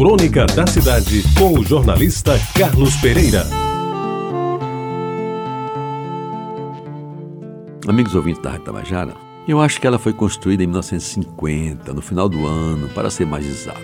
Crônica da Cidade, com o jornalista Carlos Pereira. Amigos ouvintes da Rádio Tabajara, eu acho que ela foi construída em 1950, no final do ano, para ser mais exato.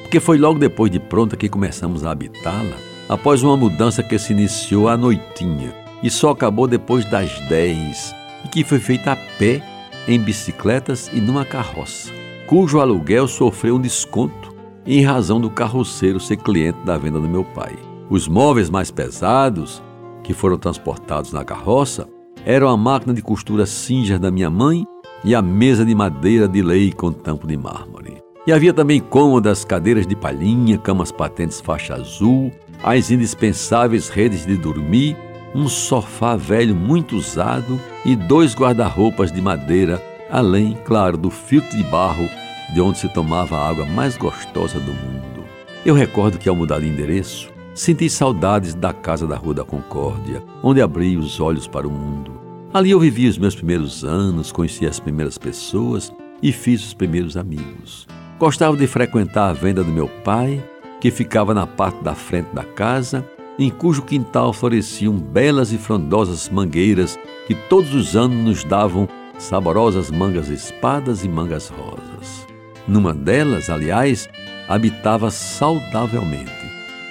Porque foi logo depois de pronta que começamos a habitá-la, após uma mudança que se iniciou à noitinha e só acabou depois das 10, e que foi feita a pé, em bicicletas e numa carroça, cujo aluguel sofreu um desconto em razão do carroceiro ser cliente da venda do meu pai. Os móveis mais pesados, que foram transportados na carroça, eram a máquina de costura Singer da minha mãe e a mesa de madeira de lei com tampo de mármore. E havia também cômodas, cadeiras de palhinha, camas patentes faixa azul, as indispensáveis redes de dormir, um sofá velho muito usado e dois guarda-roupas de madeira, além, claro, do filtro de barro de onde se tomava a água mais gostosa do mundo. Eu recordo que ao mudar de endereço, senti saudades da casa da Rua da Concórdia, onde abri os olhos para o mundo. Ali eu vivi os meus primeiros anos, conheci as primeiras pessoas e fiz os primeiros amigos. Gostava de frequentar a venda do meu pai, que ficava na parte da frente da casa, em cujo quintal floresciam belas e frondosas mangueiras que todos os anos nos davam saborosas mangas espadas e mangas rosas. Numa delas, aliás, habitava saudavelmente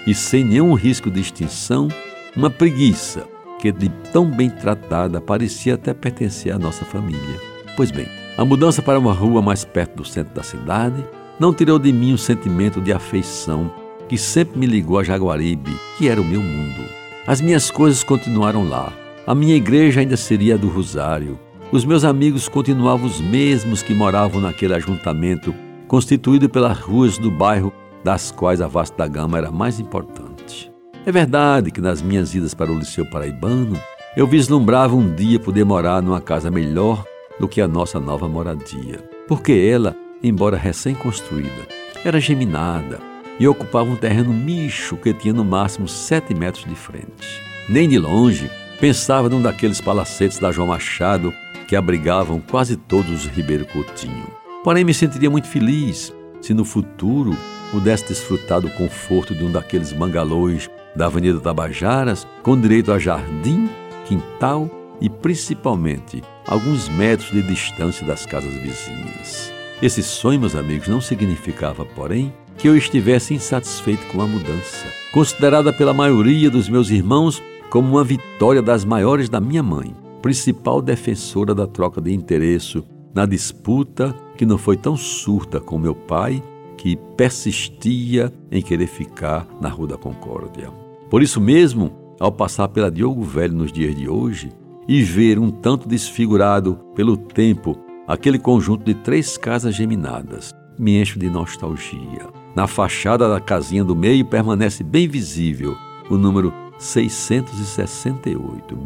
e sem nenhum risco de extinção uma preguiça que, de tão bem tratada, parecia até pertencer à nossa família. Pois bem, a mudança para uma rua mais perto do centro da cidade não tirou de mim o sentimento de afeição que sempre me ligou a Jaguaribe, que era o meu mundo. As minhas coisas continuaram lá. A minha igreja ainda seria a do Rosário. Os meus amigos continuavam os mesmos que moravam naquele ajuntamento constituído pelas ruas do bairro, das quais a Vasta Gama era mais importante. É verdade que nas minhas idas para o Liceu Paraibano, eu vislumbrava um dia poder morar numa casa melhor do que a nossa nova moradia, porque ela, embora recém-construída, era geminada e ocupava um terreno micho que tinha no máximo sete metros de frente. Nem de longe pensava num daqueles palacetes da João Machado que abrigavam quase todos os Ribeiro Coutinho. Porém, me sentiria muito feliz se no futuro pudesse desfrutar do conforto de um daqueles mangalões da Avenida Tabajaras, com direito a jardim, quintal e principalmente alguns metros de distância das casas vizinhas. Esse sonho, meus amigos, não significava, porém, que eu estivesse insatisfeito com a mudança, considerada pela maioria dos meus irmãos como uma vitória das maiores da minha mãe, principal defensora da troca de interesse na disputa que não foi tão surta com meu pai, que persistia em querer ficar na Rua da Concórdia. Por isso mesmo, ao passar pela Diogo Velho nos dias de hoje e ver um tanto desfigurado pelo tempo aquele conjunto de três casas geminadas, me encho de nostalgia. Na fachada da casinha do meio permanece bem visível o número 668, 668,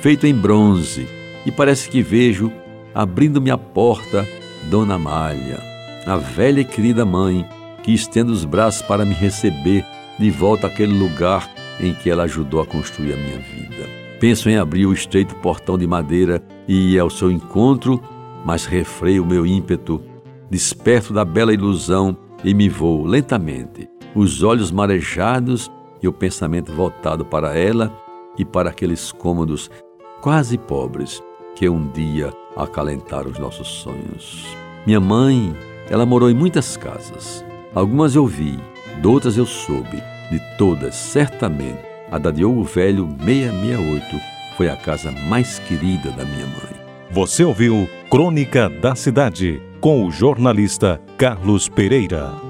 feito em bronze, e parece que vejo abrindo-me a porta, Dona Malha, a velha e querida mãe, que estende os braços para me receber de volta àquele lugar em que ela ajudou a construir a minha vida. Penso em abrir o estreito portão de madeira e ir ao seu encontro, mas refreio o meu ímpeto, desperto da bela ilusão e me vou lentamente, os olhos marejados e o pensamento voltado para ela e para aqueles cômodos quase pobres que um dia acalentaram os nossos sonhos. Minha mãe, ela morou em muitas casas. Algumas eu vi, de outras eu soube. De todas, certamente, a da Diogo Velho 668 foi a casa mais querida da minha mãe. Você ouviu Crônica da Cidade com o jornalista Carlos Pereira.